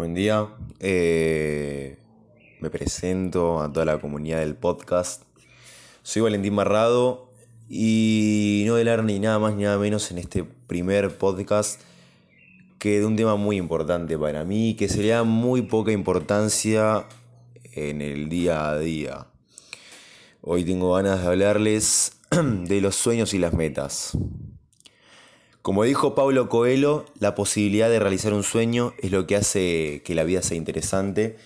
Buen día. Eh, me presento a toda la comunidad del podcast. Soy Valentín Barrado y no hablar ni nada más ni nada menos en este primer podcast que de un tema muy importante para mí, que sería muy poca importancia en el día a día. Hoy tengo ganas de hablarles de los sueños y las metas. Como dijo Pablo Coelho, la posibilidad de realizar un sueño es lo que hace que la vida sea interesante.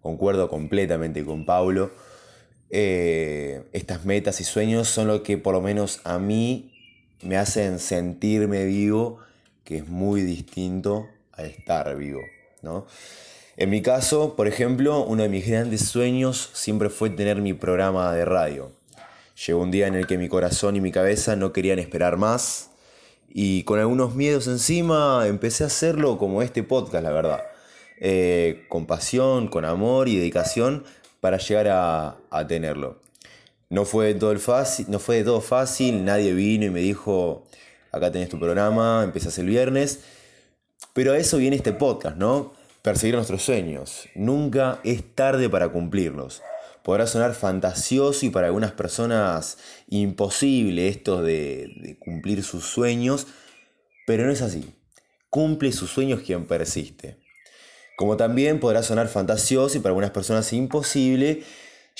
Concuerdo completamente con Pablo. Eh, estas metas y sueños son lo que por lo menos a mí me hacen sentirme vivo, que es muy distinto a estar vivo. ¿no? En mi caso, por ejemplo, uno de mis grandes sueños siempre fue tener mi programa de radio. Llegó un día en el que mi corazón y mi cabeza no querían esperar más y con algunos miedos encima empecé a hacerlo como este podcast, la verdad. Eh, con pasión, con amor y dedicación para llegar a, tenerlo. No fue, todo el fácil, no fue de todo fácil, nadie vino y me dijo, acá tenés tu programa, empezás el viernes. Pero a eso viene este podcast, ¿no? Perseguir nuestros sueños. Nunca es tarde para cumplirlos podrá sonar fantasioso y para algunas personas imposible esto de, cumplir sus sueños, pero no es así. Cumple sus sueños quien persiste. Como también podrá sonar fantasioso y para algunas personas imposible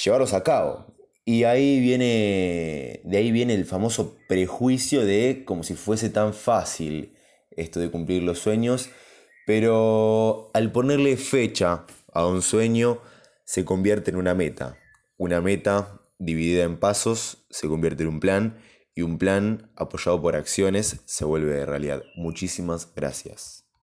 llevarlos a cabo. Y ahí viene, de ahí viene el famoso prejuicio de como si fuese tan fácil esto de cumplir los sueños, pero al ponerle fecha a un sueño, se convierte en una meta. Una meta dividida en pasos se convierte en un plan y un plan apoyado por acciones se vuelve realidad. Muchísimas gracias.